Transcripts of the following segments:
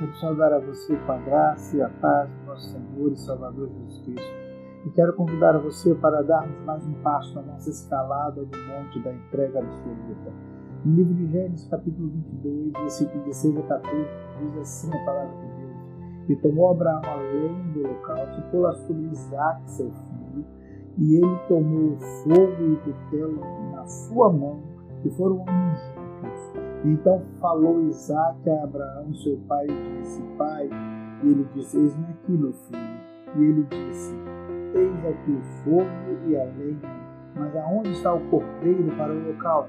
Quero saudar a você com a graça e a paz do nosso Senhor e Salvador Jesus Cristo. E quero convidar a você para darmos mais um passo na nossa escalada do monte da entrega absoluta. No livro de Gênesis, capítulo 22, versículo 16 a 14, diz assim a palavra de Deus. E tomou Abraão a lenha do holocausto e pô-la sobre Isaac, seu filho, e ele tomou o fogo e o cutelo na sua mão, e foram ungidos então falou Isaac a Abraão, seu pai, e disse: Pai, e ele disse: Eis-me aqui, meu filho. E ele disse: Eis aqui o fogo e a lenha, mas aonde está o cordeiro para o local?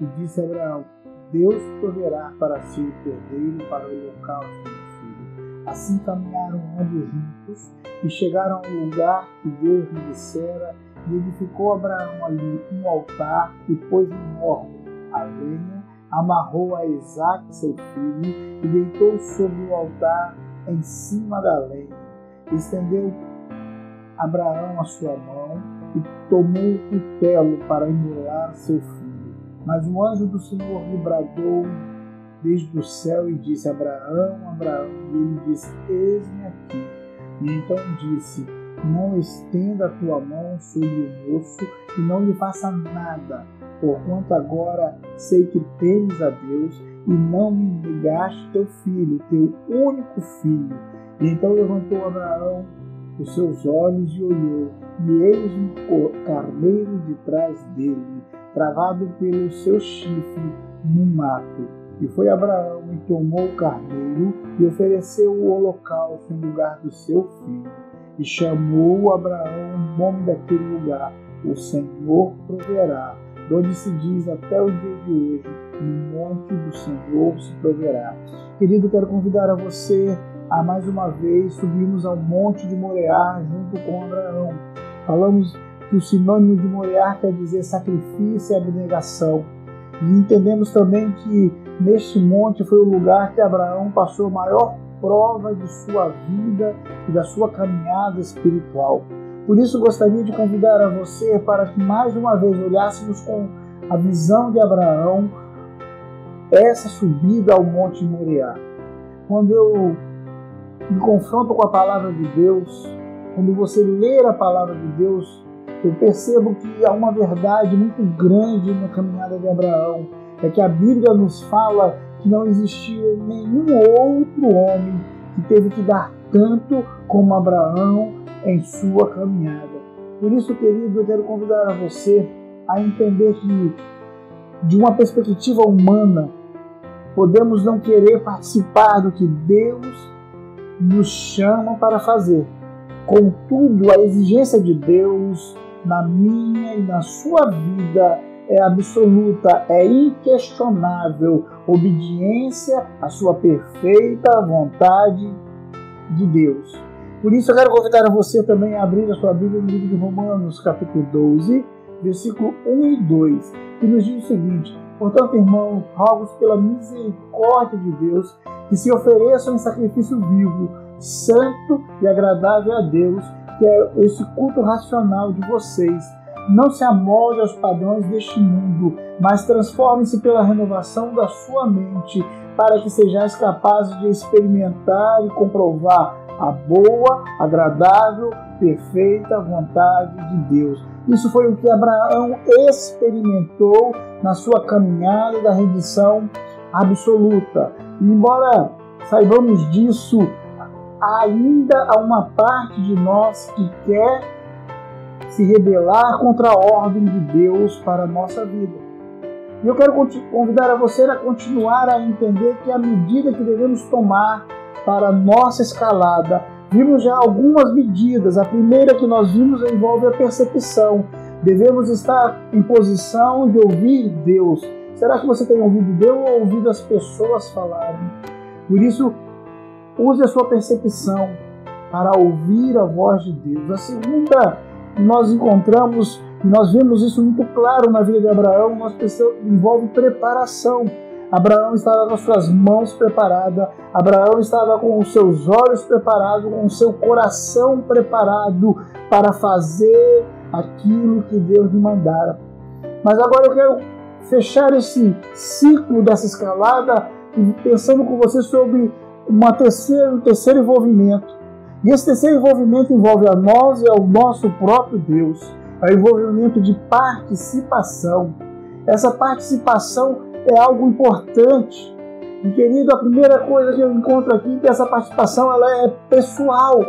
E disse Abraão: Deus proverá para si o cordeiro para o local, meu filho. Assim caminharam ambos juntos e chegaram ao lugar que Deus lhe dissera, e edificou Abraão ali um altar e pôs enorme a lenha amarrou a Isaac, seu filho, e deitou sobre o altar em cima da lenha. Estendeu Abraão a sua mão e tomou o cutelo para imolar seu filho. Mas o anjo do Senhor lhe bradou desde o céu e disse: Abraão, Abraão. E ele disse: Eis-me aqui. E então disse: Não estenda a tua mão sobre o moço e não lhe faça nada porquanto agora sei que temes a Deus e não me negaste teu filho, teu único filho. E então levantou Abraão os seus olhos e olhou, e eis um carneiro de trás dele, travado pelo seu chifre no mato. E foi Abraão e tomou o carneiro e ofereceu o holocausto em lugar do seu filho. E chamou Abraão o nome daquele lugar: O Senhor proverá onde se diz até o dia de hoje, no monte do Senhor se proverá. Querido, quero convidar a você a mais uma vez subirmos ao monte de Morear junto com Abraão. Falamos que o sinônimo de Morear quer dizer sacrifício e abnegação. E entendemos também que neste monte foi o lugar que Abraão passou a maior prova de sua vida e da sua caminhada espiritual. Por isso, gostaria de convidar a você para que mais uma vez olhássemos com a visão de Abraão essa subida ao Monte Moriá. Quando eu me confronto com a palavra de Deus, quando você ler a palavra de Deus, eu percebo que há uma verdade muito grande na caminhada de Abraão. É que a Bíblia nos fala que não existia nenhum outro homem que teve que dar tanto como Abraão em sua caminhada. Por isso, querido, eu quero convidar a você a entender que, de uma perspectiva humana, podemos não querer participar do que Deus nos chama para fazer. Contudo, a exigência de Deus na minha e na sua vida é absoluta, é inquestionável. Obediência à sua perfeita vontade de Deus. Por isso eu quero convidar a você também a abrir a sua Bíblia no livro de Romanos, capítulo 12, versículo 1 e 2, que nos diz o seguinte: Portanto, irmãos, rogo pela misericórdia de Deus que se ofereçam em sacrifício vivo, santo e agradável a Deus, que é esse culto racional de vocês. Não se amolde aos padrões deste mundo, mas transforme-se pela renovação da sua mente, para que sejais capazes de experimentar e comprovar a boa, agradável, perfeita vontade de Deus. Isso foi o que Abraão experimentou na sua caminhada da redenção absoluta. E embora saibamos disso, ainda há uma parte de nós que quer se rebelar contra a ordem de Deus para a nossa vida. E eu quero convidar a você a continuar a entender que a medida que devemos tomar para nossa escalada, vimos já algumas medidas. A primeira que nós vimos envolve a percepção. Devemos estar em posição de ouvir Deus. Será que você tem ouvido Deus ou ouvido as pessoas falarem? Por isso, use a sua percepção para ouvir a voz de Deus. A segunda, nós encontramos, nós vemos isso muito claro na vida de Abraão, nós envolve preparação. Abraão estava com as suas mãos preparadas, Abraão estava com os seus olhos preparados, com o seu coração preparado para fazer aquilo que Deus lhe mandara. Mas agora eu quero fechar esse ciclo dessa escalada pensando com você sobre uma terceira, um terceiro envolvimento. E esse terceiro envolvimento envolve a nós e ao nosso próprio Deus. É o envolvimento de participação. Essa participação é algo importante. E querido, a primeira coisa que eu encontro aqui é que essa participação ela é pessoal.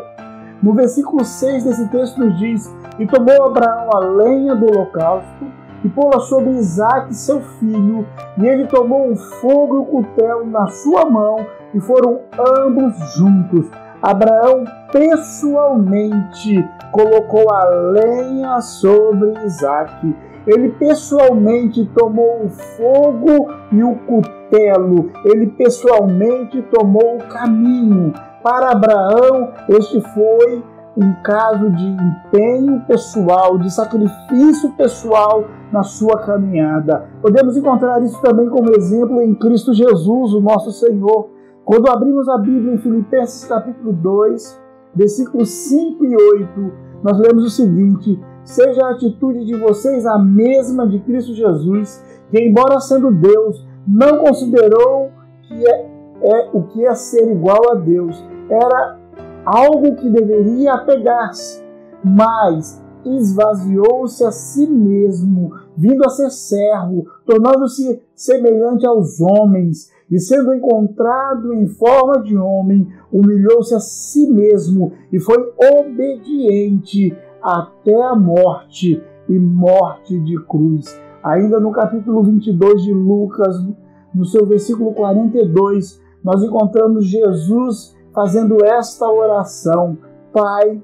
No versículo 6 desse texto nos diz: E tomou Abraão a lenha do holocausto e pô-la sobre Isaac, seu filho, e ele tomou um fogo e o cutelo na sua mão, e foram ambos juntos. Abraão pessoalmente colocou a lenha sobre Isaac. Ele pessoalmente tomou o fogo e o cutelo. Ele pessoalmente tomou o caminho. Para Abraão, este foi um caso de empenho pessoal, de sacrifício pessoal na sua caminhada. Podemos encontrar isso também como exemplo em Cristo Jesus, o nosso Senhor. Quando abrimos a Bíblia em Filipenses capítulo 2, versículos 5 e 8, nós lemos o seguinte: Seja a atitude de vocês a mesma de Cristo Jesus, que, embora sendo Deus, não considerou que é, é o que é ser igual a Deus. Era algo que deveria apegar-se, mas esvaziou-se a si mesmo, vindo a ser servo, tornando-se semelhante aos homens, e sendo encontrado em forma de homem, humilhou-se a si mesmo e foi obediente até a morte e morte de cruz. Ainda no capítulo 22 de Lucas, no seu versículo 42, nós encontramos Jesus fazendo esta oração: Pai,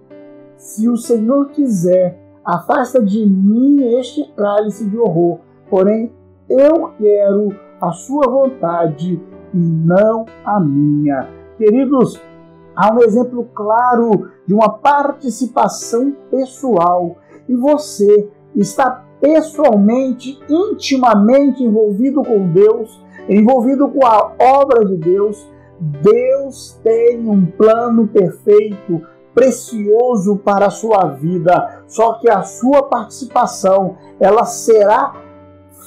se o Senhor quiser, afasta de mim este cálice de horror, porém eu quero a sua vontade e não a minha. Queridos, há um exemplo claro de uma participação pessoal. E você está pessoalmente, intimamente envolvido com Deus, envolvido com a obra de Deus. Deus tem um plano perfeito, precioso para a sua vida, só que a sua participação, ela será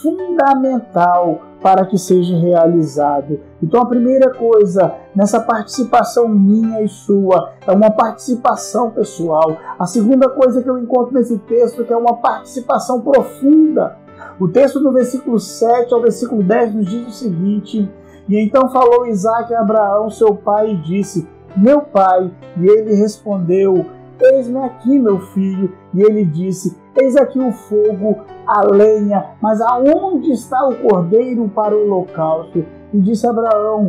fundamental para que seja realizado. Então a primeira coisa nessa participação minha e sua é uma participação pessoal. A segunda coisa que eu encontro nesse texto é é uma participação profunda. O texto do versículo 7 ao versículo 10 nos diz o seguinte: e então falou Isaac a Abraão, seu pai, e disse: Meu pai. E ele respondeu: Eis-me aqui, meu filho. E ele disse: Eis aqui o fogo, a lenha, mas aonde está o cordeiro para o holocausto? E disse Abraão: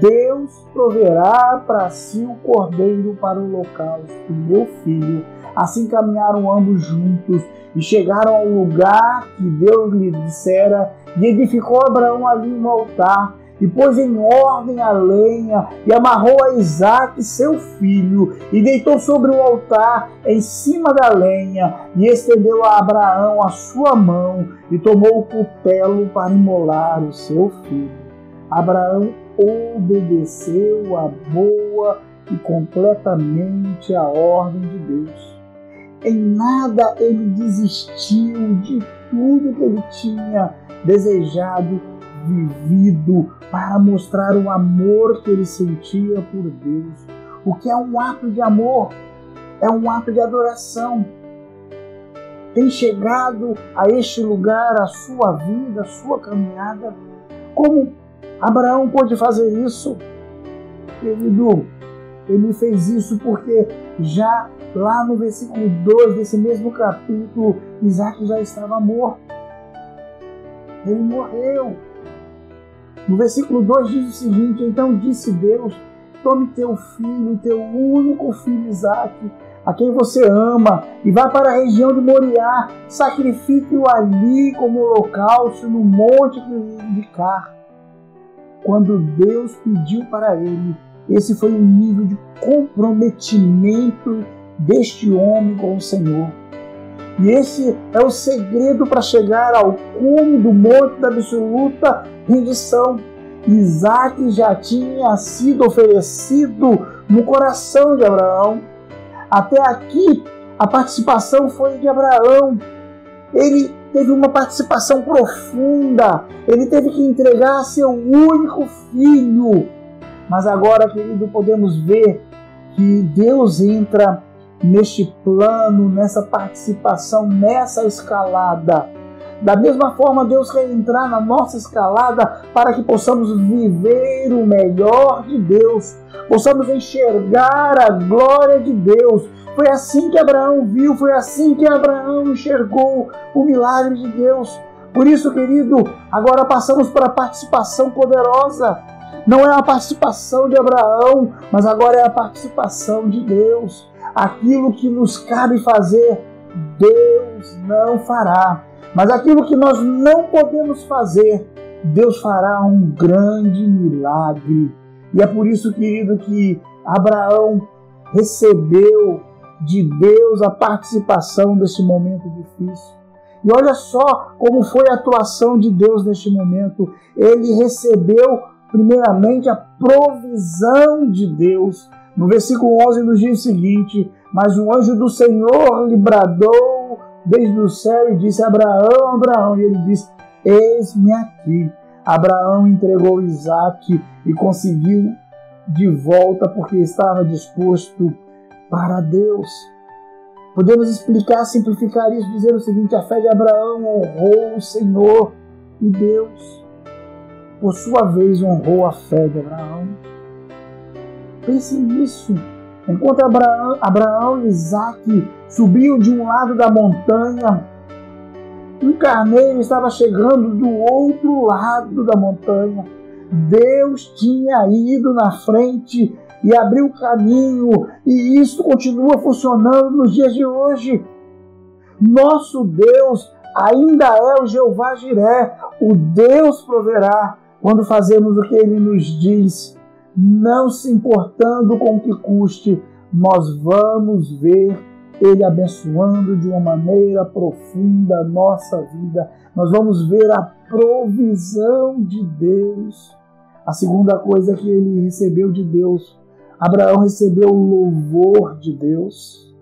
Deus proverá para si o cordeiro para o holocausto, meu filho. Assim caminharam ambos juntos e chegaram ao lugar que Deus lhe dissera, e edificou Abraão ali um altar e pôs em ordem a lenha, e amarrou a Isaque, seu filho, e deitou sobre o altar em cima da lenha, e estendeu a Abraão a sua mão, e tomou o cutelo para imolar o seu filho. Abraão obedeceu a boa e completamente a ordem de Deus. Em nada ele desistiu de tudo que ele tinha desejado vivido para mostrar o amor que ele sentia por Deus. O que é um ato de amor? É um ato de adoração. Tem chegado a este lugar a sua vida, a sua caminhada? Como Abraão pôde fazer isso? Querido, ele fez isso porque já lá no versículo 2 desse mesmo capítulo, Isaac já estava morto. Ele morreu. No versículo 2 diz o seguinte: Então disse Deus: Tome teu filho, teu único filho Isaque, a quem você ama, e vá para a região de Moriá, sacrifique-o ali como holocausto no monte lhe indicar. Quando Deus pediu para ele, esse foi o nível de comprometimento deste homem com o Senhor. E esse é o segredo para chegar ao cume do monte da absoluta rendição. Isaac já tinha sido oferecido no coração de Abraão. Até aqui, a participação foi de Abraão. Ele teve uma participação profunda. Ele teve que entregar seu único filho Mas agora, querido, podemos ver que Deus entra neste plano, nessa participação, nessa escalada. Da mesma forma, Deus quer entrar na nossa escalada para que possamos viver o melhor de Deus, possamos enxergar a glória de Deus. Foi assim que Abraão viu, foi assim que Abraão enxergou o milagre de Deus. Por isso, querido, agora passamos para a participação poderosa. Não é a participação de Abraão, mas agora é a participação de Deus. Aquilo que nos cabe fazer, Deus não fará. Mas aquilo que nós não podemos fazer, Deus fará um grande milagre. E é por isso, querido, que Abraão recebeu de Deus a participação desse momento difícil. E olha só como foi a atuação de Deus neste momento. Ele recebeu, primeiramente, a provisão de Deus. No versículo 11 nos diz o seguinte: Mas o anjo do Senhor lhe bradou desde o céu e disse: Abraão, Abraão. E ele disse: Eis-me aqui. Abraão entregou Isaac e conseguiu de volta porque estava disposto para Deus. Podemos explicar, simplificar isso, dizer o seguinte: a fé de Abraão honrou o Senhor e Deus, por sua vez, honrou a fé de Abraão. Pense nisso. Enquanto Abraão, Abraão e Isaac subiam de um lado da montanha, um carneiro estava chegando do outro lado da montanha. Deus tinha ido na frente e abriu caminho, e isso continua funcionando nos dias de hoje. Nosso Deus ainda é o Jeová Jiré, o Deus proverá quando fazemos o que ele nos diz, não se importando com o que custe, nós vamos ver ele abençoando de uma maneira profunda a nossa vida. Nós vamos ver a provisão de Deus. A segunda coisa que ele recebeu de Deus, Abraão recebeu o louvor de Deus.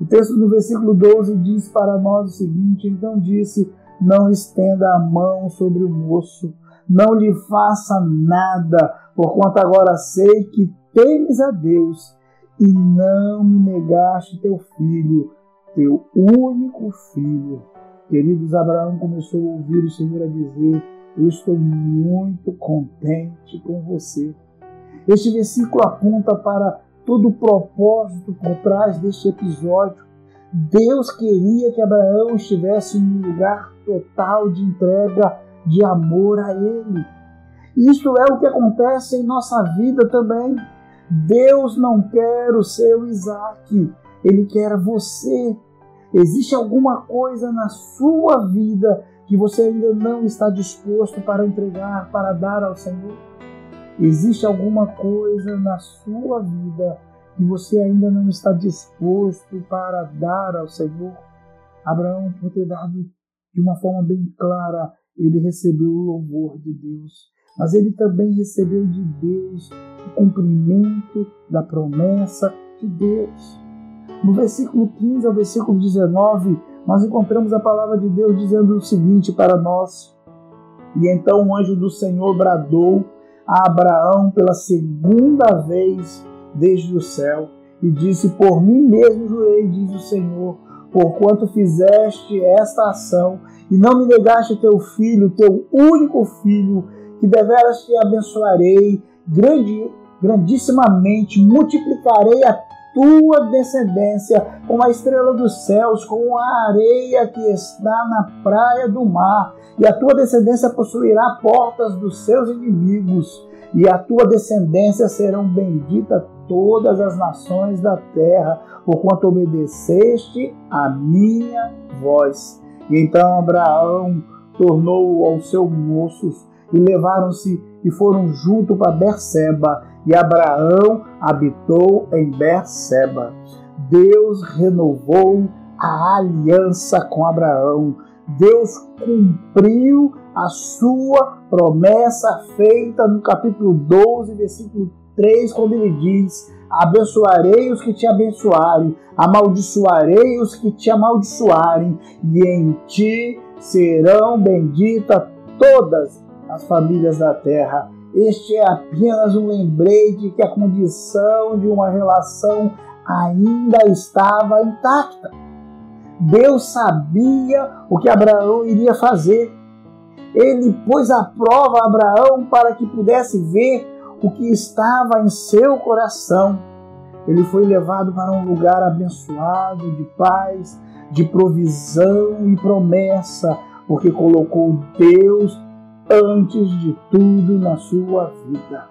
O texto do versículo 12 diz para nós o seguinte: Então disse: Não estenda a mão sobre o moço, não lhe faça nada, porquanto agora sei que temes a Deus e não me negaste teu filho, teu único filho. Queridos, Abraão começou a ouvir o Senhor a dizer: Eu estou muito contente com você. Este versículo aponta para todo o propósito por trás deste episódio. Deus queria que Abraão estivesse em um lugar total de entrega, de amor a Ele. Isso é o que acontece em nossa vida também. Deus não quer o seu Isaac, Ele quer você. Existe alguma coisa na sua vida que você ainda não está disposto para entregar, para dar ao Senhor? Existe alguma coisa na sua vida que você ainda não está disposto para dar ao Senhor? Abraão, por ter dado de uma forma bem clara, ele recebeu o louvor de Deus, mas ele também recebeu de Deus o cumprimento da promessa de Deus. No versículo 15 ao versículo 19, nós encontramos a palavra de Deus dizendo o seguinte para nós: E então o anjo do Senhor bradou a Abraão pela segunda vez desde o céu e disse: Por mim mesmo jurei, diz o Senhor, porquanto fizeste esta ação e não me negaste teu filho, teu único filho, que deveras te abençoarei grande, grandissimamente, multiplicarei a tua descendência como a estrela dos céus, como a areia que está na praia do mar, e a tua descendência possuirá portas dos seus inimigos, e a tua descendência serão benditas todas as nações da terra, porquanto obedeceste a minha voz. E então Abraão tornou aos seus moços e levaram-se e foram junto para Berseba, e Abraão habitou em Berseba. Deus renovou a aliança com Abraão. Deus cumpriu a sua promessa feita no capítulo 12, versículo 3, quando ele diz: Abençoarei os que te abençoarem, amaldiçoarei os que te amaldiçoarem, e em ti serão benditas todas as famílias da terra. Este é apenas um lembrete que a condição de uma relação ainda estava intacta. Deus sabia o que Abraão iria fazer. Ele pôs à prova Abraão para que pudesse ver o que estava em seu coração. Ele foi levado para um lugar abençoado, de paz, de provisão e promessa, porque colocou Deus antes de tudo na sua vida.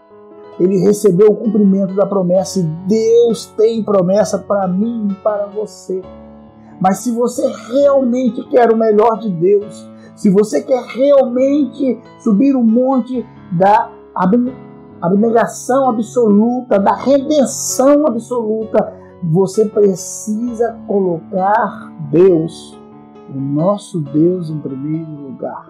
Ele recebeu o cumprimento da promessa e Deus tem promessa para mim e para você. Mas se você realmente quer o melhor de Deus, se você quer realmente subir o monte da abnegação absoluta, da redenção absoluta, você precisa colocar Deus, o nosso Deus, em primeiro lugar.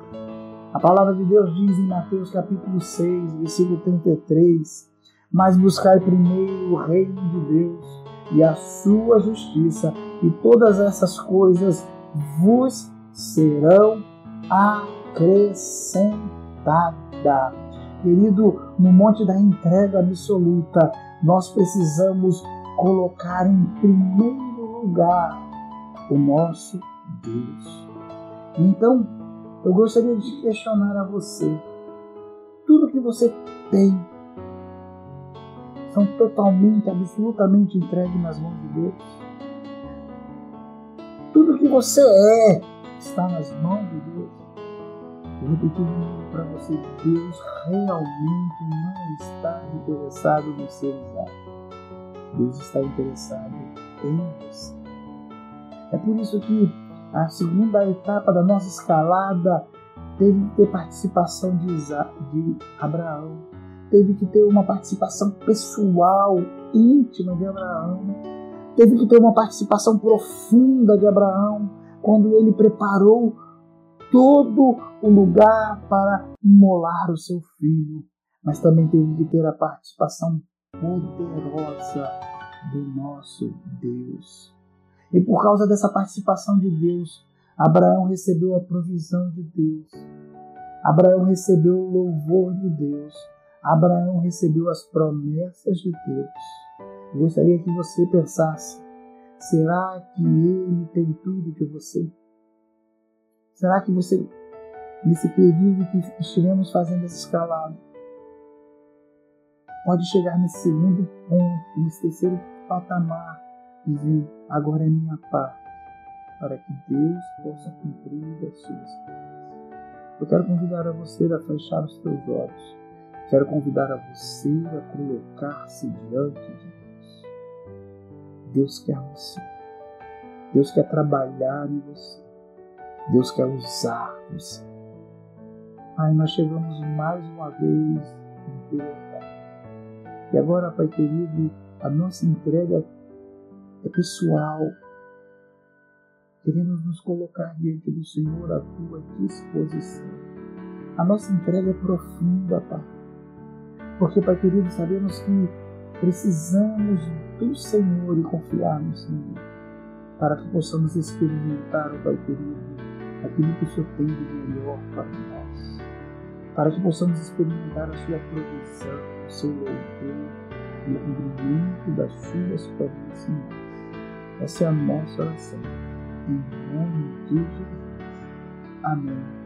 A palavra de Deus diz em Mateus capítulo 6, versículo 33: Mas buscai primeiro o reino de Deus e a sua justiça, e todas essas coisas vos serão acrescentadas. Querido, no monte da entrega absoluta, nós precisamos colocar em primeiro lugar o nosso Deus. Então, eu gostaria de questionar a você: tudo que você tem são totalmente, absolutamente entregues nas mãos de Deus? Tudo que você é está nas mãos de Deus? Eu repeti de novo para você: Deus realmente não está interessado nos seres Deus está interessado em você. É por isso que a segunda etapa da nossa escalada teve que ter participação de, Isaac, de Abraão, teve que ter uma participação pessoal, íntima de Abraão, teve que ter uma participação profunda de Abraão quando ele preparou todo o lugar para imolar o seu filho, mas também teve que ter a participação poderosa do nosso Deus. E por causa dessa participação de Deus, Abraão recebeu a provisão de Deus. Abraão recebeu o louvor de Deus. Abraão recebeu as promessas de Deus. Eu gostaria que você pensasse: será que ele tem tudo de você? Será que você, nesse período que estivemos fazendo essa escalada, pode chegar nesse segundo ponto, nesse terceiro patamar, dizendo: agora é minha parte, para que Deus possa cumprir as suas Eu quero convidar a você a fechar os teus olhos. Quero convidar a você a colocar-se diante de Deus. Deus quer você. Deus quer trabalhar em você. Deus quer usar você. Pai, nós chegamos mais uma vez no teu altar. E agora, Pai querido, a nossa entrega é pessoal. Queremos nos colocar diante do Senhor à tua disposição. A nossa entrega é profunda, Pai. Porque, Pai querido, sabemos que precisamos do Senhor e confiar no Senhor para que possamos experimentar, Pai querido, aquilo que o Senhor tem de melhor para nós. Para que possamos experimentar a sua provisão o seu louvor e o cumprimento das suas promessas. Essa é a nossa oração. Em nome de Jesus. Amém.